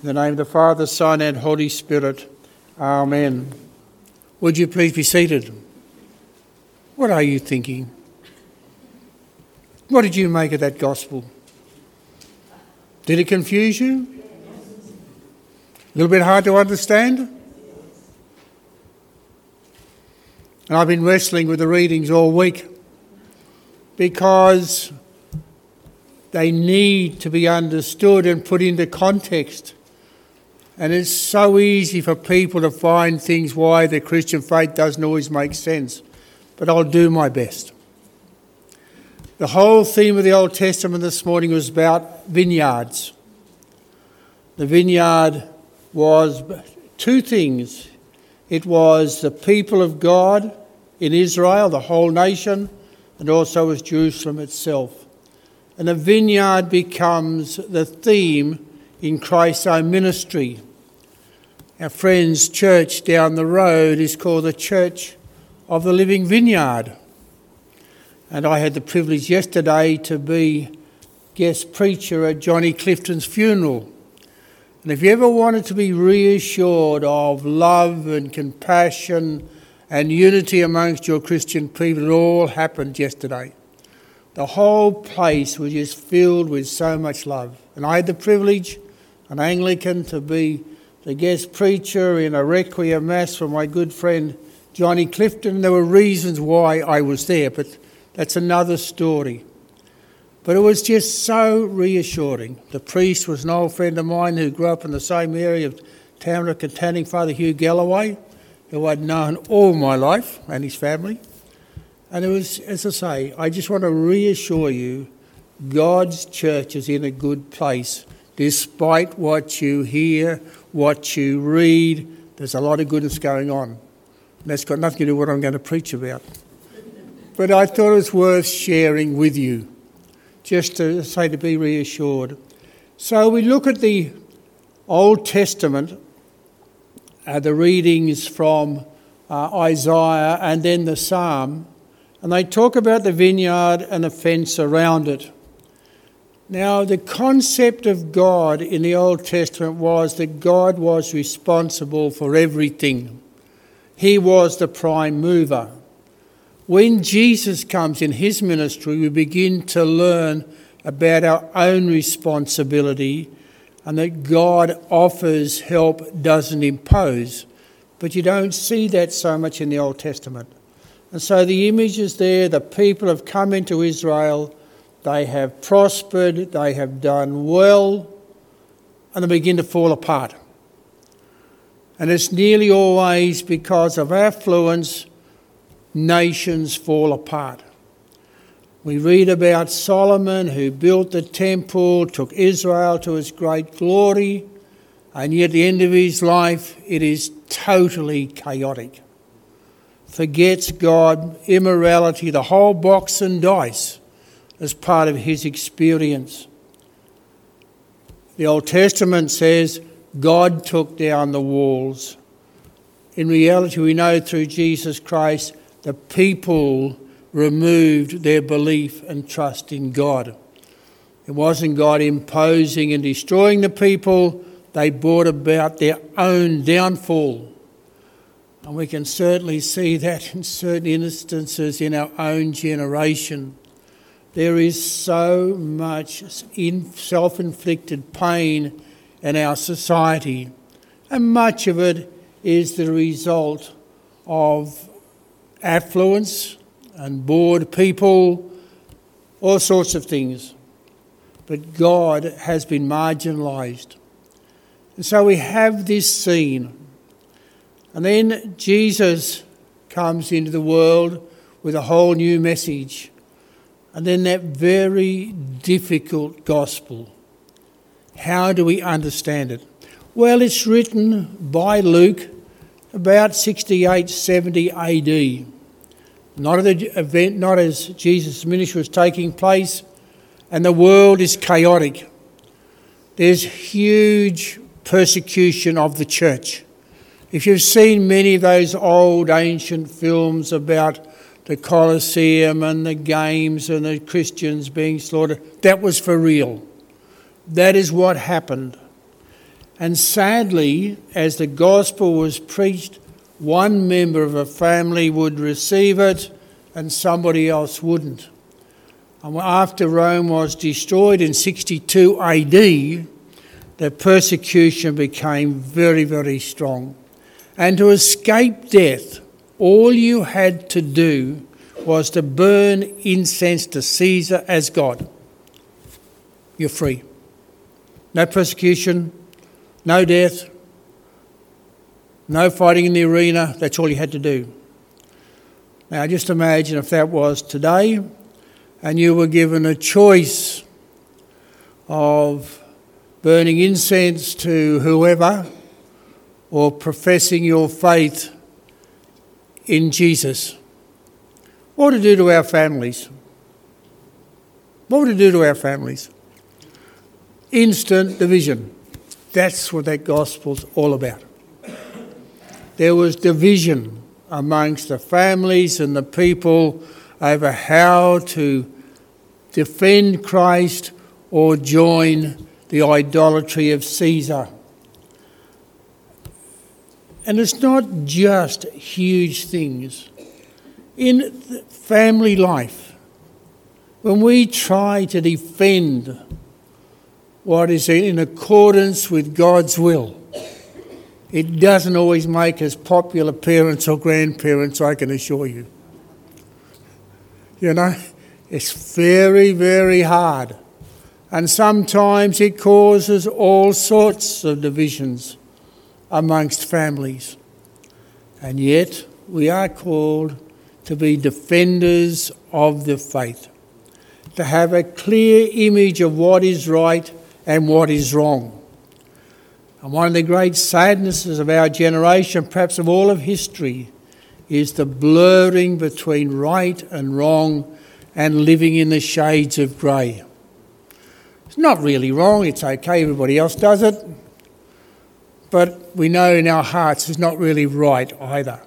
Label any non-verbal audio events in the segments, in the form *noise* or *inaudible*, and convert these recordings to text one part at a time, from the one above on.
In the name of the Father, Son, and Holy Spirit. Amen. Would you please be seated? What are you thinking? What did you make of that gospel? Did it confuse you? A little bit hard to understand? And I've been wrestling with the readings all week because they need to be understood and put into context. And it's so easy for people to find things why the Christian faith doesn't always make sense. But I'll do my best. The whole theme of the Old Testament this morning was about vineyards. The vineyard was two things it was the people of God in Israel, the whole nation, and also was Jerusalem itself. And the vineyard becomes the theme in Christ's own ministry. Our friend's church down the road is called the Church of the Living Vineyard. And I had the privilege yesterday to be guest preacher at Johnny Clifton's funeral. And if you ever wanted to be reassured of love and compassion and unity amongst your Christian people, it all happened yesterday. The whole place was just filled with so much love. And I had the privilege, an Anglican, to be the guest preacher in a requiem mass for my good friend Johnny Clifton. There were reasons why I was there, but that's another story. But it was just so reassuring. The priest was an old friend of mine who grew up in the same area of Tamworth and Tanning, Father Hugh Galloway, who I'd known all my life, and his family. And it was, as I say, I just want to reassure you God's church is in a good place despite what you hear, what you read. There's a lot of goodness going on. And that's got nothing to do with what I'm going to preach about. But I thought it was worth sharing with you, just to say to be reassured. So we look at the Old Testament, uh, the readings from uh, Isaiah and then the Psalm, and they talk about the vineyard and the fence around it. Now, the concept of God in the Old Testament was that God was responsible for everything. He was the prime mover. When Jesus comes in his ministry, we begin to learn about our own responsibility and that God offers help, doesn't impose. But you don't see that so much in the Old Testament. And so the image is there the people have come into Israel they have prospered, they have done well, and they begin to fall apart. And it's nearly always because of affluence, nations fall apart. We read about Solomon who built the temple, took Israel to its great glory, and yet at the end of his life it is totally chaotic. Forgets God, immorality, the whole box and dice as part of his experience. The Old Testament says God took down the walls. In reality, we know through Jesus Christ the people removed their belief and trust in God. It wasn't God imposing and destroying the people, they brought about their own downfall. And we can certainly see that in certain instances in our own generation. There is so much self inflicted pain in our society, and much of it is the result of affluence and bored people, all sorts of things. But God has been marginalised. And so we have this scene. And then Jesus comes into the world with a whole new message and then that very difficult gospel. How do we understand it? Well, it's written by Luke about 68 70 AD. Not event, not as Jesus' ministry was taking place, and the world is chaotic. There's huge persecution of the church. If you've seen many of those old ancient films about the Colosseum and the games and the Christians being slaughtered. That was for real. That is what happened. And sadly, as the gospel was preached, one member of a family would receive it and somebody else wouldn't. And after Rome was destroyed in 62 AD, the persecution became very, very strong. And to escape death, all you had to do was to burn incense to Caesar as God. You're free. No persecution, no death, no fighting in the arena. That's all you had to do. Now, just imagine if that was today and you were given a choice of burning incense to whoever or professing your faith in Jesus. What would it do to our families? What would it do to our families? Instant division. That's what that gospel's all about. There was division amongst the families and the people over how to defend Christ or join the idolatry of Caesar. And it's not just huge things. In family life, when we try to defend what is in accordance with God's will, it doesn't always make us popular parents or grandparents, I can assure you. You know, it's very, very hard. And sometimes it causes all sorts of divisions amongst families. And yet, we are called to be defenders of the faith, to have a clear image of what is right and what is wrong. And one of the great sadnesses of our generation, perhaps of all of history, is the blurring between right and wrong and living in the shades of grey. It's not really wrong, it's okay, everybody else does it. But we know in our hearts it's not really right either.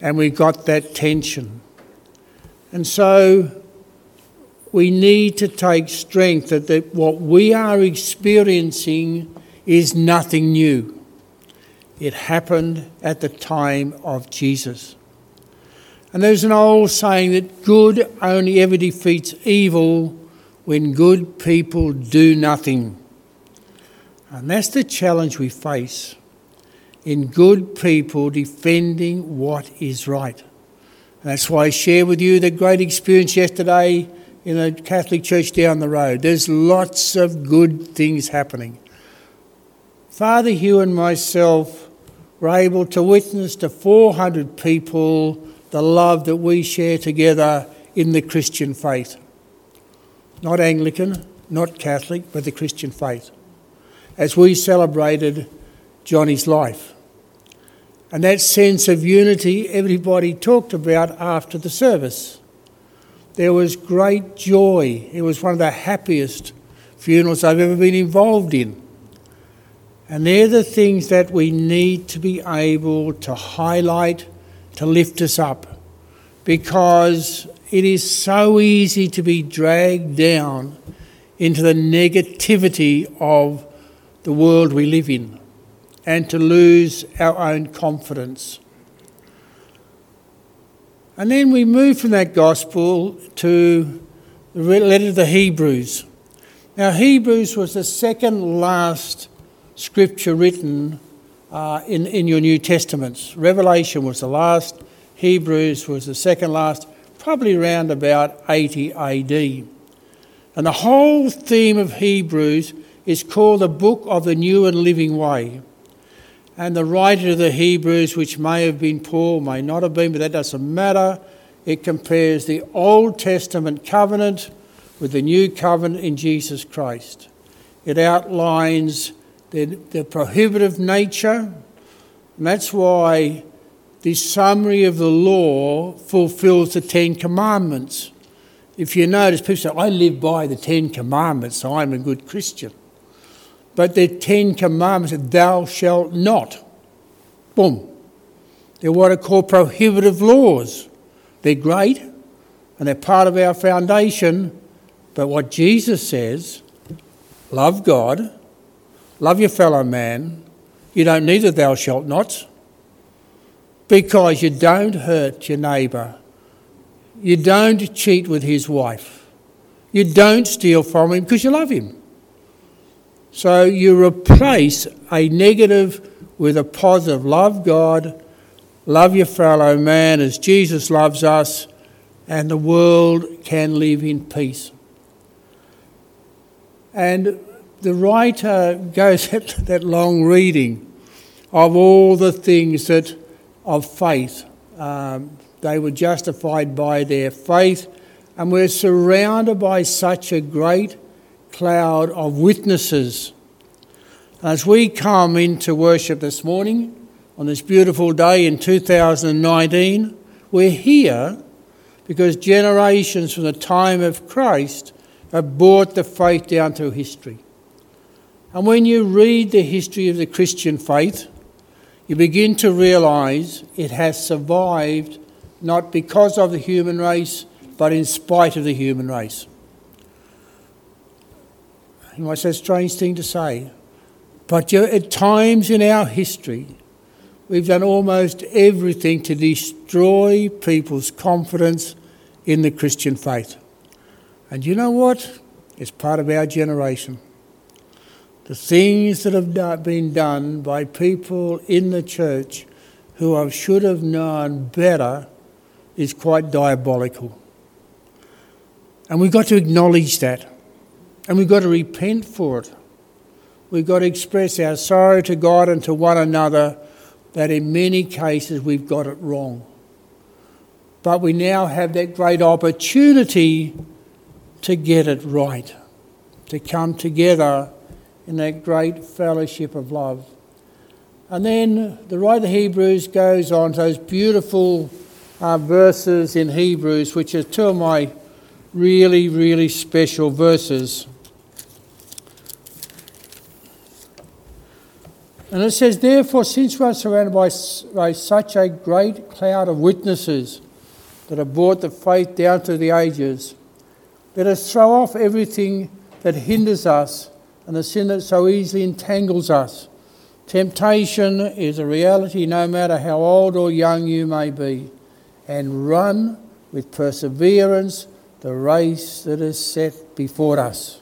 And we've got that tension. And so we need to take strength that, that what we are experiencing is nothing new. It happened at the time of Jesus. And there's an old saying that good only ever defeats evil when good people do nothing. And that's the challenge we face in good people defending what is right. And that's why I share with you the great experience yesterday in a Catholic church down the road. There's lots of good things happening. Father Hugh and myself were able to witness to 400 people the love that we share together in the Christian faith. Not Anglican, not Catholic, but the Christian faith as we celebrated Johnny's life. And that sense of unity everybody talked about after the service. There was great joy. It was one of the happiest funerals I've ever been involved in. And they're the things that we need to be able to highlight to lift us up because it is so easy to be dragged down into the negativity of the world we live in and to lose our own confidence. And then we move from that gospel to the letter to the Hebrews. Now, Hebrews was the second last scripture written uh, in, in your New Testaments. Revelation was the last, Hebrews was the second last, probably around about 80 AD. And the whole theme of Hebrews is called the Book of the New and Living Way. And the writer of the Hebrews, which may have been Paul, may not have been, but that doesn't matter. It compares the Old Testament covenant with the new covenant in Jesus Christ. It outlines the, the prohibitive nature, and that's why this summary of the law fulfills the Ten Commandments. If you notice, people say, I live by the Ten Commandments, so I'm a good Christian but the Ten Commandments, thou shalt not. Boom. They're what are called prohibitive laws. They're great and they're part of our foundation, but what Jesus says love God, love your fellow man, you don't need the thou shalt nots because you don't hurt your neighbour. You don't cheat with his wife. You don't steal from him because you love him. So you replace a negative with a positive. Love God, love your fellow man as Jesus loves us, and the world can live in peace. And the writer goes *laughs* at that long reading of all the things that of faith. Um, they were justified by their faith, and we're surrounded by such a great cloud of witnesses. As we come into worship this morning, on this beautiful day in 2019, we're here because generations from the time of Christ have brought the faith down through history. And when you read the history of the Christian faith, you begin to realize it has survived not because of the human race, but in spite of the human race. You might say a strange thing to say, but at times in our history, we've done almost everything to destroy people's confidence in the Christian faith. And you know what? It's part of our generation. The things that have been done by people in the church who should have known better is quite diabolical. And we've got to acknowledge that. And we've got to repent for it. We've got to express our sorrow to God and to one another that in many cases we've got it wrong. But we now have that great opportunity to get it right, to come together in that great fellowship of love. And then the writer of Hebrews goes on to those beautiful uh, verses in Hebrews, which are two of my really, really special verses. And it says, Therefore, since we are surrounded by, by such a great cloud of witnesses that have brought the faith down through the ages, let us throw off everything that hinders us and the sin that so easily entangles us. Temptation is a reality no matter how old or young you may be, and run with perseverance the race that is set before us.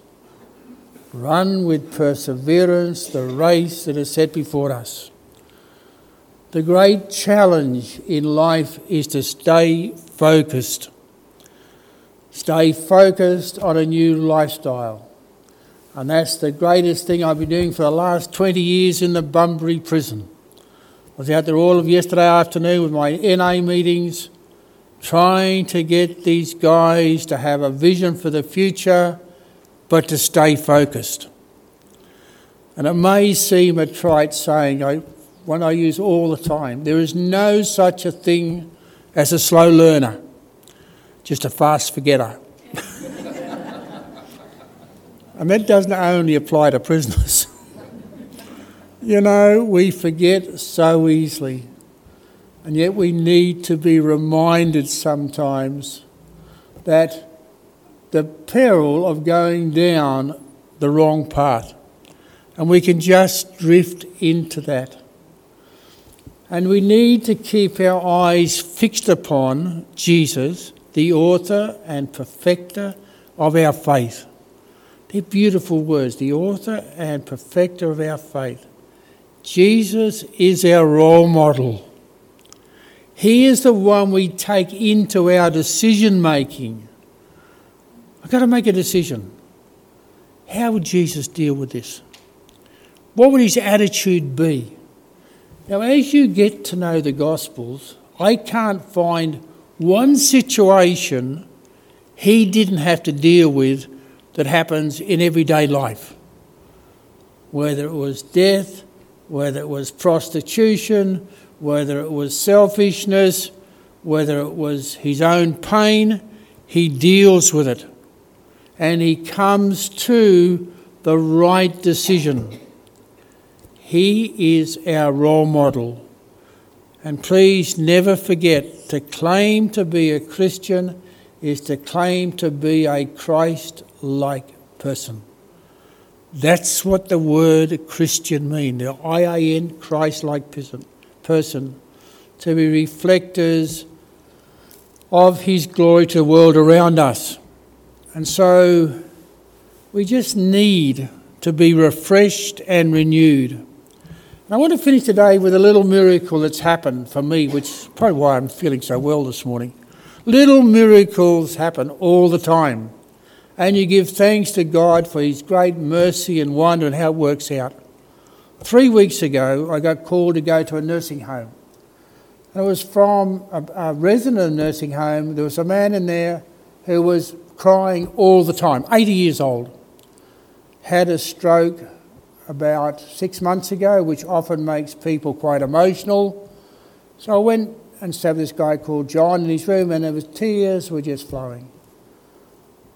Run with perseverance the race that is set before us. The great challenge in life is to stay focused. Stay focused on a new lifestyle. And that's the greatest thing I've been doing for the last 20 years in the Bunbury prison. I was out there all of yesterday afternoon with my NA meetings, trying to get these guys to have a vision for the future, but to stay focused. And it may seem a trite saying, I, one I use all the time there is no such a thing as a slow learner, just a fast forgetter. *laughs* And that doesn't only apply to prisoners. *laughs* you know, we forget so easily. And yet we need to be reminded sometimes that the peril of going down the wrong path. And we can just drift into that. And we need to keep our eyes fixed upon Jesus, the author and perfecter of our faith. They're beautiful words, the author and perfecter of our faith. Jesus is our role model. He is the one we take into our decision making. I've got to make a decision. How would Jesus deal with this? What would his attitude be? Now, as you get to know the Gospels, I can't find one situation he didn't have to deal with that happens in everyday life. Whether it was death, whether it was prostitution, whether it was selfishness, whether it was his own pain, he deals with it. And he comes to the right decision. He is our role model. And please never forget to claim to be a Christian is to claim to be a Christ like person. That's what the word Christian means. The I-A-N, Christ-like person. To be reflectors of his glory to the world around us. And so we just need to be refreshed and renewed. And I want to finish today with a little miracle that's happened for me, which is probably why I'm feeling so well this morning. Little miracles happen all the time. And you give thanks to God for His great mercy and wonder and how it works out. Three weeks ago, I got called to go to a nursing home. And it was from a, a resident of the nursing home. There was a man in there who was crying all the time, 80 years old. Had a stroke about six months ago, which often makes people quite emotional. So I went and with this guy called John in his room, and there was tears were just flowing.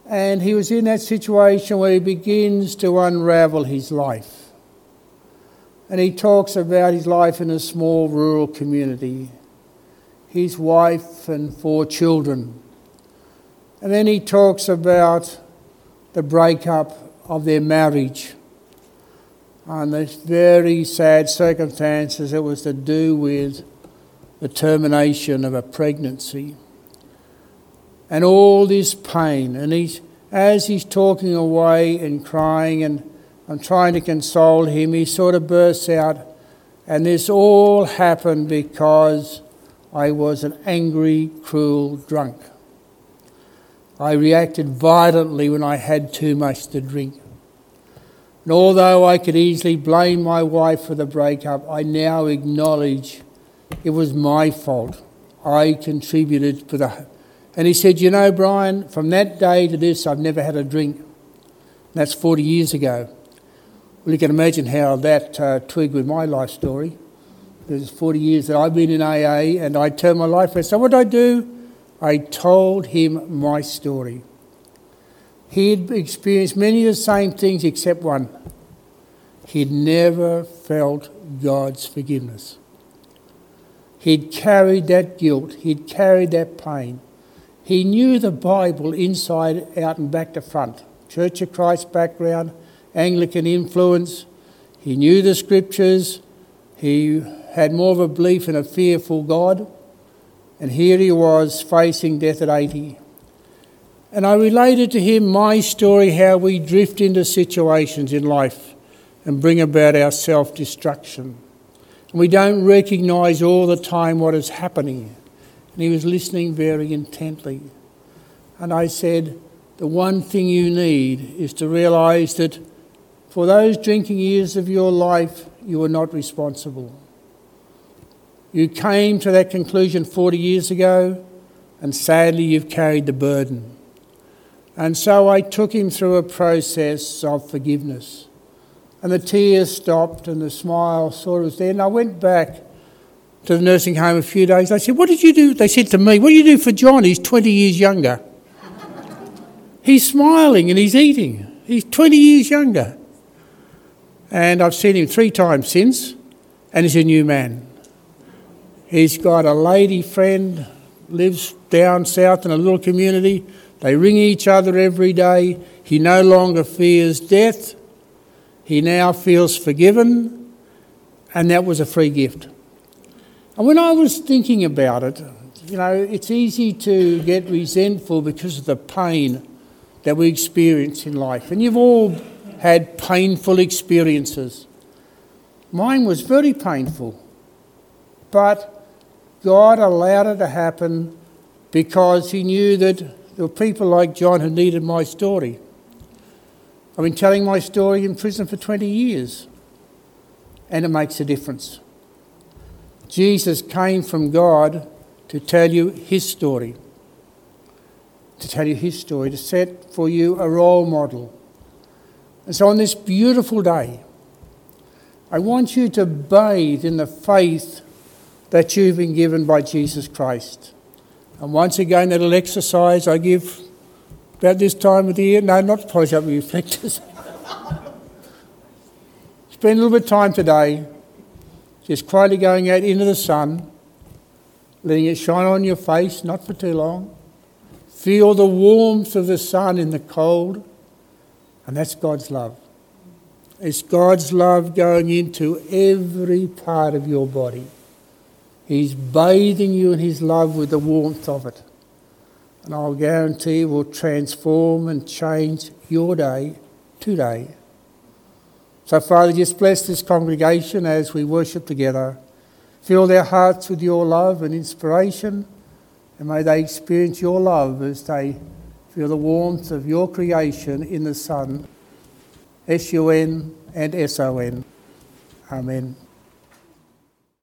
And he was in that situation where he begins to unravel his life. And he talks about his life in a small rural community his wife and four children. And then he talks about the breakup of their marriage and the very sad circumstances it was to do with the termination of a pregnancy. And all this pain. And he's, as he's talking away and crying, and I'm trying to console him, he sort of bursts out. And this all happened because I was an angry, cruel drunk. I reacted violently when I had too much to drink. And although I could easily blame my wife for the breakup, I now acknowledge it was my fault. I contributed for the. And he said, You know, Brian, from that day to this, I've never had a drink. And That's 40 years ago. Well, you can imagine how that uh, twigged with my life story. There's 40 years that I've been in AA and I turned my life around. So what did I do? I told him my story. He had experienced many of the same things except one. He'd never felt God's forgiveness. He'd carried that guilt, he'd carried that pain. He knew the Bible inside out and back to front. Church of Christ background, Anglican influence. He knew the scriptures. He had more of a belief in a fearful God, and here he was facing death at 80. And I related to him my story how we drift into situations in life and bring about our self destruction. And we don't recognise all the time what is happening. And he was listening very intently. And I said, The one thing you need is to realise that for those drinking years of your life, you are not responsible. You came to that conclusion 40 years ago, and sadly, you've carried the burden. And so I took him through a process of forgiveness. And the tears stopped, and the smile sort of was there. And I went back to the nursing home a few days. I said, What did you do? They said to me, What do you do for John? He's 20 years younger. he's smiling and he's eating. He's 20 years younger. And I've seen him three times since, and he's a new man. He's got a lady friend, lives down south in a little community. They ring each other every day. He no longer fears death. He now feels forgiven, and that was a free gift. And when I was thinking about it, you know, it's easy to get resentful because of the pain that we experience in life. And you've all had painful experiences. Mine was very painful. But God allowed it to happen because He knew that there were people like John who needed my story. I've been telling my story in prison for 20 years, and it makes a difference. Jesus came from God to tell you His story, to tell you His story, to set for you a role model. And so on this beautiful day, I want you to bathe in the faith that you've been given by Jesus Christ. And once again, that little exercise I give about this time of the year. No, not polish up reflectors. *laughs* Spend a little bit of time today just quietly going out into the sun, letting it shine on your face, not for too long. Feel the warmth of the sun in the cold, and that's God's love. It's God's love going into every part of your body. He's bathing you in His love with the warmth of it. And I'll guarantee it will transform and change your day today. So, Father, just bless this congregation as we worship together. Fill their hearts with your love and inspiration, and may they experience your love as they feel the warmth of your creation in the Son, S U N and S O N. Amen.